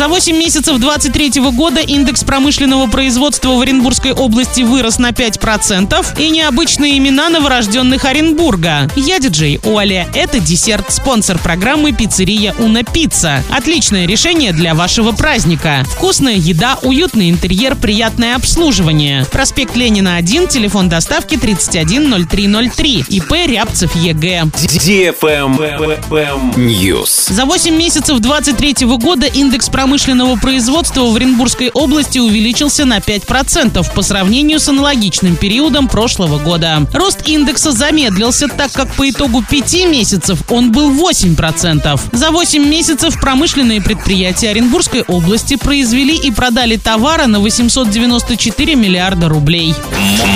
За 8 месяцев 2023 года индекс промышленного производства в Оренбургской области вырос на 5%. И необычные имена новорожденных Оренбурга. Я диджей Оля. Это десерт, спонсор программы «Пиццерия Уна Пицца». Отличное решение для вашего праздника. Вкусная еда, уютный интерьер, приятное обслуживание. Проспект Ленина 1, телефон доставки 310303. ИП Рябцев Е.Г.. News. За 8 месяцев 2023 года индекс промышленного производства в Оренбургской области увеличился на 5% по сравнению с аналогичным периодом прошлого года. Рост индекса замедлился, так как по итогу 5 месяцев он был 8%. За 8 месяцев промышленные предприятия Оренбургской области произвели и продали товара на 894 миллиарда рублей.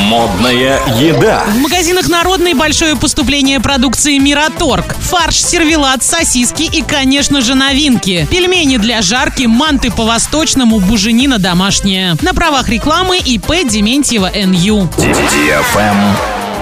Модная еда. В магазинах «Народный» большое поступление продукции «Мираторг». Фарш, сервелат, сосиски и, конечно же, новинки. Пельмени для жарки, манты по-восточному, буженина домашняя. На правах рекламы ИП Дементьева НЮ.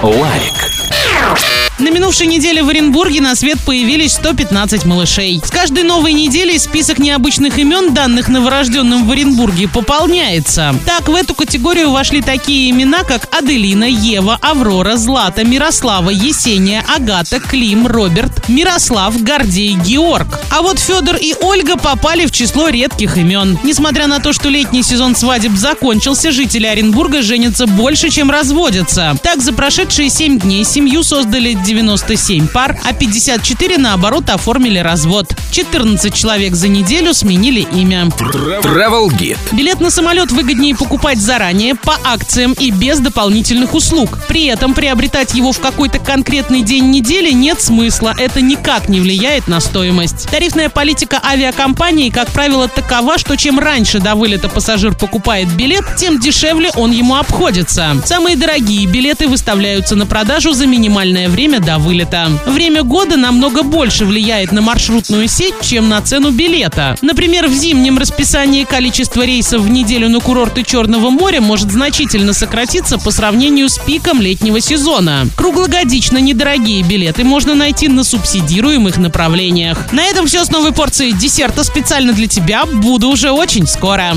Лайк. На минувшей неделе в Оренбурге на свет появились 115 малышей. С каждой новой неделей список необычных имен, данных новорожденным в Оренбурге, пополняется. Так, в эту категорию вошли такие имена, как Аделина, Ева, Аврора, Злата, Мирослава, Есения, Агата, Клим, Роберт, Мирослав, Гордей, Георг. А вот Федор и Ольга попали в число редких имен. Несмотря на то, что летний сезон свадеб закончился, жители Оренбурга женятся больше, чем разводятся. Так, за прошедшие 7 дней семью создали 97 пар, а 54 наоборот оформили развод. 14 человек за неделю сменили имя. Travel Guide. Билет на самолет выгоднее покупать заранее, по акциям и без дополнительных услуг. При этом приобретать его в какой-то конкретный день недели нет смысла, это никак не влияет на стоимость. Тарифная политика авиакомпании, как правило, такова, что чем раньше до вылета пассажир покупает билет, тем дешевле он ему обходится. Самые дорогие билеты выставляются на продажу за минимальное время до вылета. Время года намного больше влияет на маршрутную сеть, чем на цену билета. Например, в зимнем расписании количество рейсов в неделю на курорты Черного моря может значительно сократиться по сравнению с пиком летнего сезона. Круглогодично недорогие билеты можно найти на субсидируемых направлениях. На этом все с новой порцией десерта специально для тебя. Буду уже очень скоро.